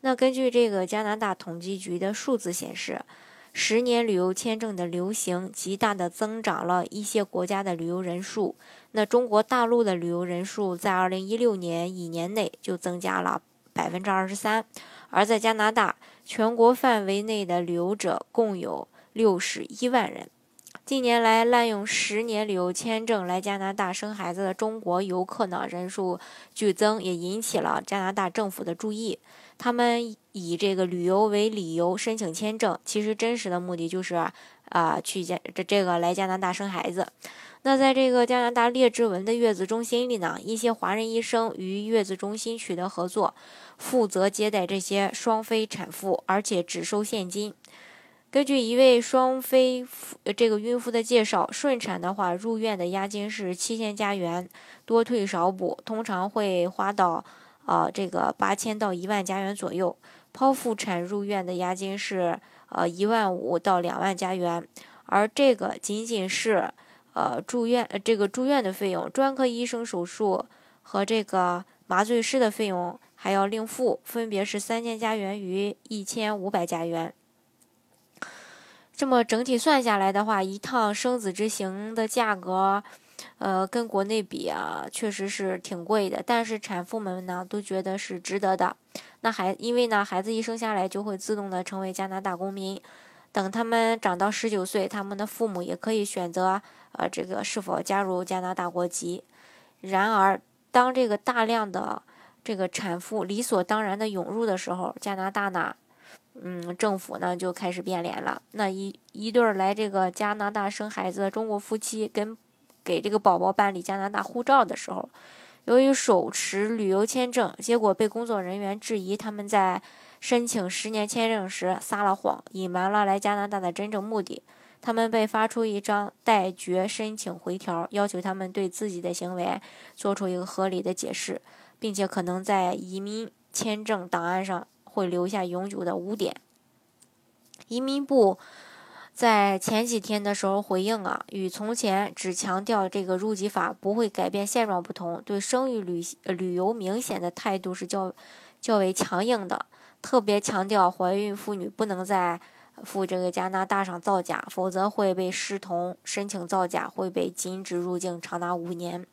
那根据这个加拿大统计局的数字显示，十年旅游签证的流行极大的增长了一些国家的旅游人数。那中国大陆的旅游人数在二零一六年一年内就增加了百分之二十三，而在加拿大，全国范围内的旅游者共有六十一万人。近年来，滥用十年旅游签证来加拿大生孩子的中国游客呢人数剧增，也引起了加拿大政府的注意。他们以这个旅游为理由申请签证，其实真实的目的就是啊，去加这这个来加拿大生孩子。那在这个加拿大列治文的月子中心里呢，一些华人医生与月子中心取得合作，负责接待这些双非产妇，而且只收现金。根据一位双非这个孕妇的介绍，顺产的话，入院的押金是七千加元，多退少补，通常会花到。呃，这个八千到一万加元左右，剖腹产入院的押金是呃一万五到两万加元，而这个仅仅是呃住院这个住院的费用，专科医生手术和这个麻醉师的费用还要另付，分别是三千加元与一千五百加元。这么整体算下来的话，一趟生子之行的价格。呃，跟国内比啊，确实是挺贵的。但是产妇们呢，都觉得是值得的。那孩，因为呢，孩子一生下来就会自动的成为加拿大公民。等他们长到十九岁，他们的父母也可以选择，呃，这个是否加入加拿大国籍。然而，当这个大量的这个产妇理所当然的涌入的时候，加拿大呢，嗯，政府呢就开始变脸了。那一一对儿来这个加拿大生孩子的中国夫妻跟。给这个宝宝办理加拿大护照的时候，由于手持旅游签证，结果被工作人员质疑他们在申请十年签证时撒了谎，隐瞒了来加拿大的真正目的。他们被发出一张待决申请回条，要求他们对自己的行为做出一个合理的解释，并且可能在移民签证档案上会留下永久的污点。移民部。在前几天的时候回应啊，与从前只强调这个入籍法不会改变现状不同，对生育旅旅游明显的态度是较较为强硬的，特别强调怀孕妇女不能在赴这个加拿大上造假，否则会被视同申请造假，会被禁止入境长达五年。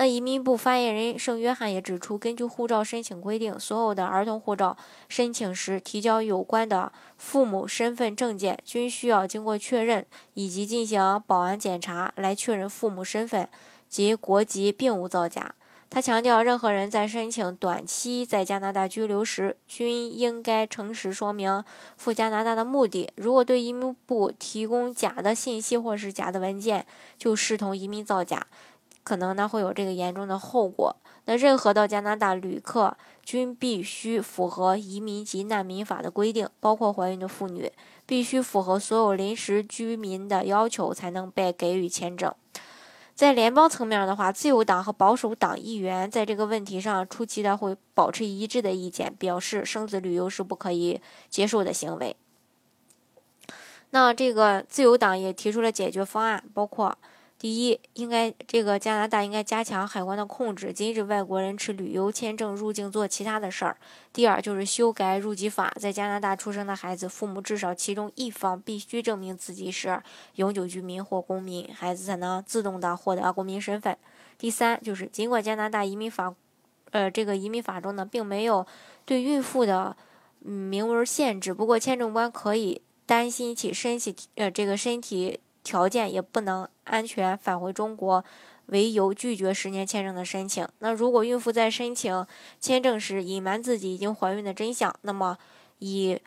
那移民部发言人圣约翰也指出，根据护照申请规定，所有的儿童护照申请时提交有关的父母身份证件，均需要经过确认以及进行保安检查来确认父母身份及国籍并无造假。他强调，任何人在申请短期在加拿大居留时，均应该诚实说明赴加拿大的目的。如果对移民部提供假的信息或是假的文件，就视同移民造假。可能呢会有这个严重的后果。那任何到加拿大旅客均必须符合移民及难民法的规定，包括怀孕的妇女必须符合所有临时居民的要求才能被给予签证。在联邦层面的话，自由党和保守党议员在这个问题上初期的会保持一致的意见，表示生子旅游是不可以接受的行为。那这个自由党也提出了解决方案，包括。第一，应该这个加拿大应该加强海关的控制，禁止外国人持旅游签证入境做其他的事儿。第二，就是修改入籍法，在加拿大出生的孩子，父母至少其中一方必须证明自己是永久居民或公民，孩子才能自动的获得公民身份。第三，就是尽管加拿大移民法，呃，这个移民法中呢，并没有对孕妇的明文限制，不过签证官可以担心其身体，呃，这个身体。条件也不能安全返回中国为由拒绝十年签证的申请。那如果孕妇在申请签证时隐瞒自己已经怀孕的真相，那么以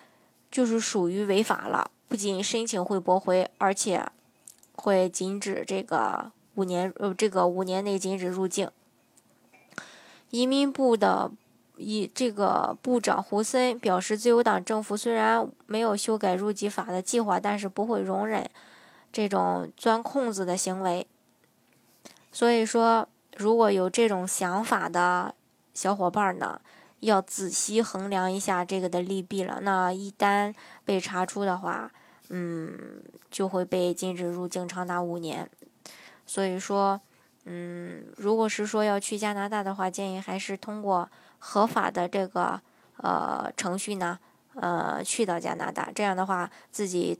就是属于违法了。不仅申请会驳回，而且会禁止这个五年呃这个五年内禁止入境。移民部的。以这个部长胡森表示，自由党政府虽然没有修改入籍法的计划，但是不会容忍这种钻空子的行为。所以说，如果有这种想法的小伙伴呢，要仔细衡量一下这个的利弊了。那一旦被查出的话，嗯，就会被禁止入境长达五年。所以说，嗯，如果是说要去加拿大的话，建议还是通过合法的这个呃程序呢，呃，去到加拿大。这样的话，自己